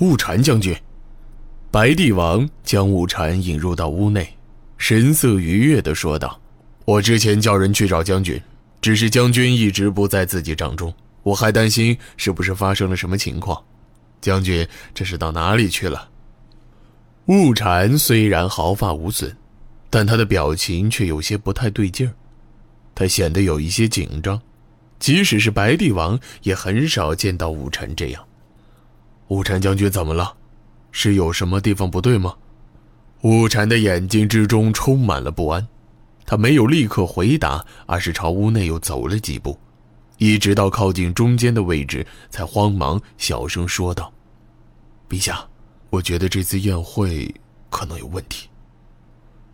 雾禅将军，白帝王将雾禅引入到屋内，神色愉悦地说道：“我之前叫人去找将军，只是将军一直不在自己帐中，我还担心是不是发生了什么情况。将军这是到哪里去了？”雾禅虽然毫发无损，但他的表情却有些不太对劲儿，他显得有一些紧张，即使是白帝王也很少见到雾禅这样。雾禅将军怎么了？是有什么地方不对吗？雾禅的眼睛之中充满了不安，他没有立刻回答，而是朝屋内又走了几步，一直到靠近中间的位置，才慌忙小声说道：“陛下，我觉得这次宴会可能有问题。”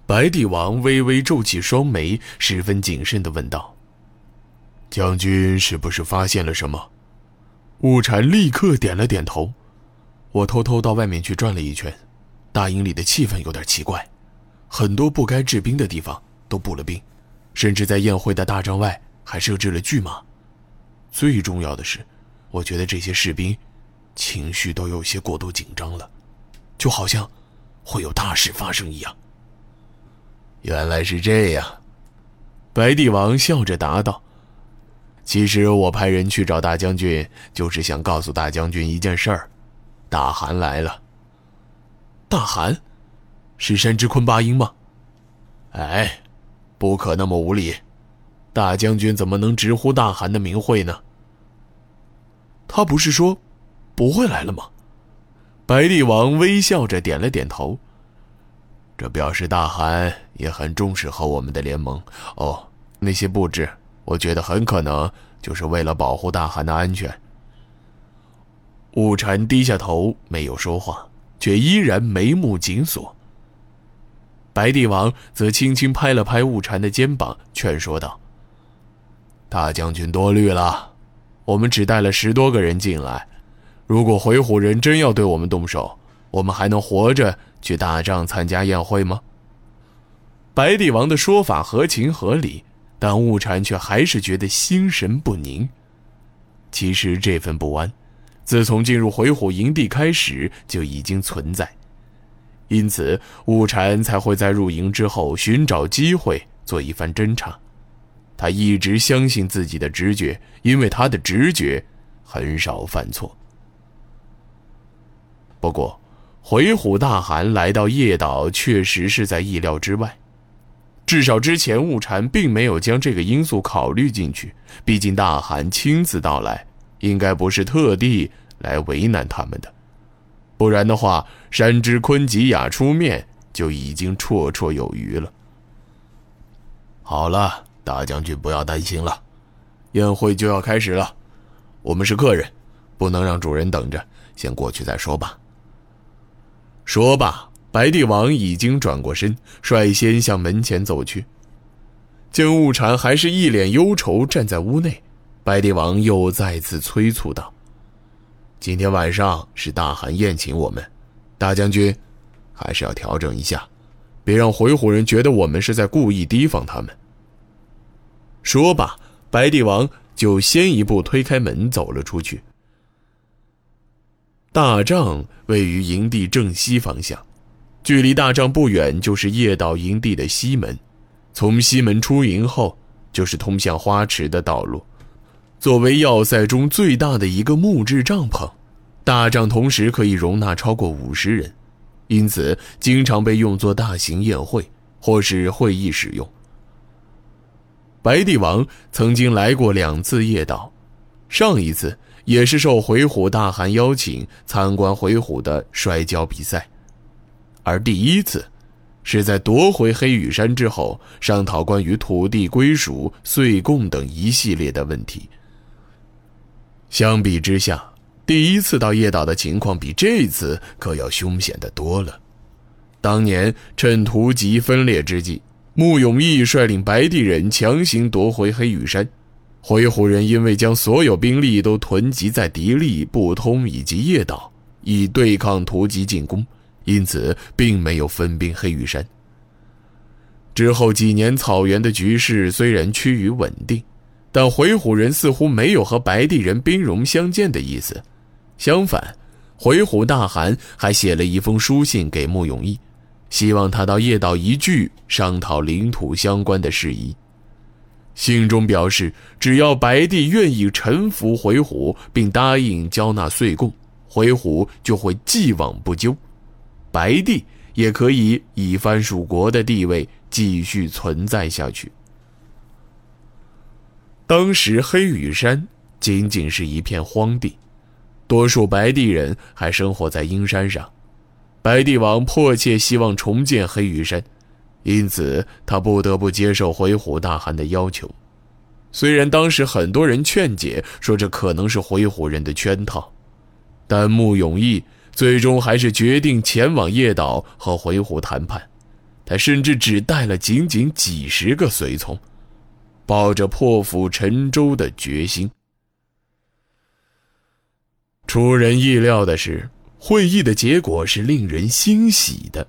白帝王微微皱起双眉，十分谨慎地问道：“将军是不是发现了什么？”雾禅立刻点了点头。我偷偷到外面去转了一圈，大营里的气氛有点奇怪，很多不该治兵的地方都布了兵，甚至在宴会的大帐外还设置了巨马。最重要的是，我觉得这些士兵情绪都有些过度紧张了，就好像会有大事发生一样。原来是这样，白帝王笑着答道：“其实我派人去找大将军，就是想告诉大将军一件事儿。”大汗来了。大汗，是山之坤八英吗？哎，不可那么无礼！大将军怎么能直呼大汗的名讳呢？他不是说不会来了吗？白帝王微笑着点了点头。这表示大汗也很重视和我们的联盟。哦，那些布置，我觉得很可能就是为了保护大汗的安全。雾禅低下头，没有说话，却依然眉目紧锁。白帝王则轻轻拍了拍雾禅的肩膀，劝说道：“大将军多虑了，我们只带了十多个人进来，如果回鹘人真要对我们动手，我们还能活着去大帐参加宴会吗？”白帝王的说法合情合理，但雾禅却还是觉得心神不宁。其实这份不安。自从进入回虎营地开始就已经存在，因此雾禅才会在入营之后寻找机会做一番侦查。他一直相信自己的直觉，因为他的直觉很少犯错。不过，回虎大汗来到叶岛确实是在意料之外，至少之前雾禅并没有将这个因素考虑进去。毕竟大汗亲自到来。应该不是特地来为难他们的，不然的话，山之昆吉雅出面就已经绰绰有余了。好了，大将军不要担心了，宴会就要开始了，我们是客人，不能让主人等着，先过去再说吧。说罢，白帝王已经转过身，率先向门前走去。见雾禅还是一脸忧愁站在屋内。白帝王又再次催促道：“今天晚上是大汗宴请我们，大将军还是要调整一下，别让回鹘人觉得我们是在故意提防他们。”说罢，白帝王就先一步推开门走了出去。大帐位于营地正西方向，距离大帐不远就是夜岛营地的西门，从西门出营后就是通向花池的道路。作为要塞中最大的一个木质帐篷，大帐同时可以容纳超过五十人，因此经常被用作大型宴会或是会议使用。白帝王曾经来过两次夜岛，上一次也是受回虎大汗邀请参观回虎的摔跤比赛，而第一次，是在夺回黑羽山之后商讨关于土地归属、岁贡等一系列的问题。相比之下，第一次到叶岛的情况比这次可要凶险的多了。当年趁图籍分裂之际，穆永义率领白帝人强行夺回黑羽山，回鹘人因为将所有兵力都囤积在迪利、不通以及叶岛，以对抗图籍进攻，因此并没有分兵黑羽山。之后几年，草原的局势虽然趋于稳定。但回鹘人似乎没有和白帝人兵戎相见的意思，相反，回鹘大汗还写了一封书信给穆永义，希望他到叶岛一聚商讨领土相关的事宜。信中表示，只要白帝愿意臣服回鹘，并答应交纳岁贡，回鹘就会既往不咎，白帝也可以以藩属国的地位继续存在下去。当时黑羽山仅仅是一片荒地，多数白帝人还生活在阴山上，白帝王迫切希望重建黑羽山。因此，他不得不接受回鹘大汗的要求。虽然当时很多人劝解说这可能是回鹘人的圈套，但穆永义最终还是决定前往叶岛和回鹘谈判。他甚至只带了仅仅几十个随从，抱着破釜沉舟的决心。出人意料的是，会议的结果是令人欣喜的。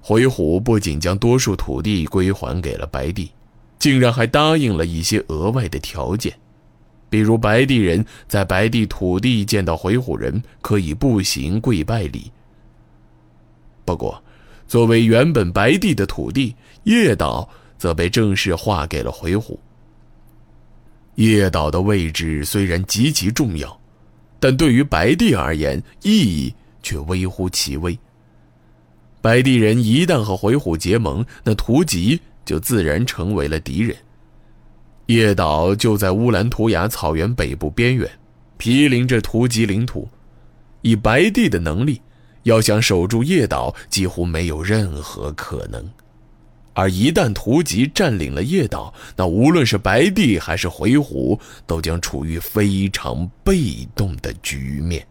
回鹘不仅将多数土地归还给了白帝，竟然还答应了一些额外的条件，比如白帝人在白帝土地见到回鹘人可以步行跪拜礼。不过，作为原本白帝的土地，叶岛则被正式划给了回鹘。叶岛的位置虽然极其重要，但对于白帝而言，意义却微乎其微。白帝人一旦和回鹘结盟，那图吉就自然成为了敌人。叶岛就在乌兰图雅草原北部边缘，毗邻着图吉领土。以白帝的能力，要想守住叶岛，几乎没有任何可能。而一旦图吉占领了叶岛，那无论是白帝还是回鹘，都将处于非常被动的局面。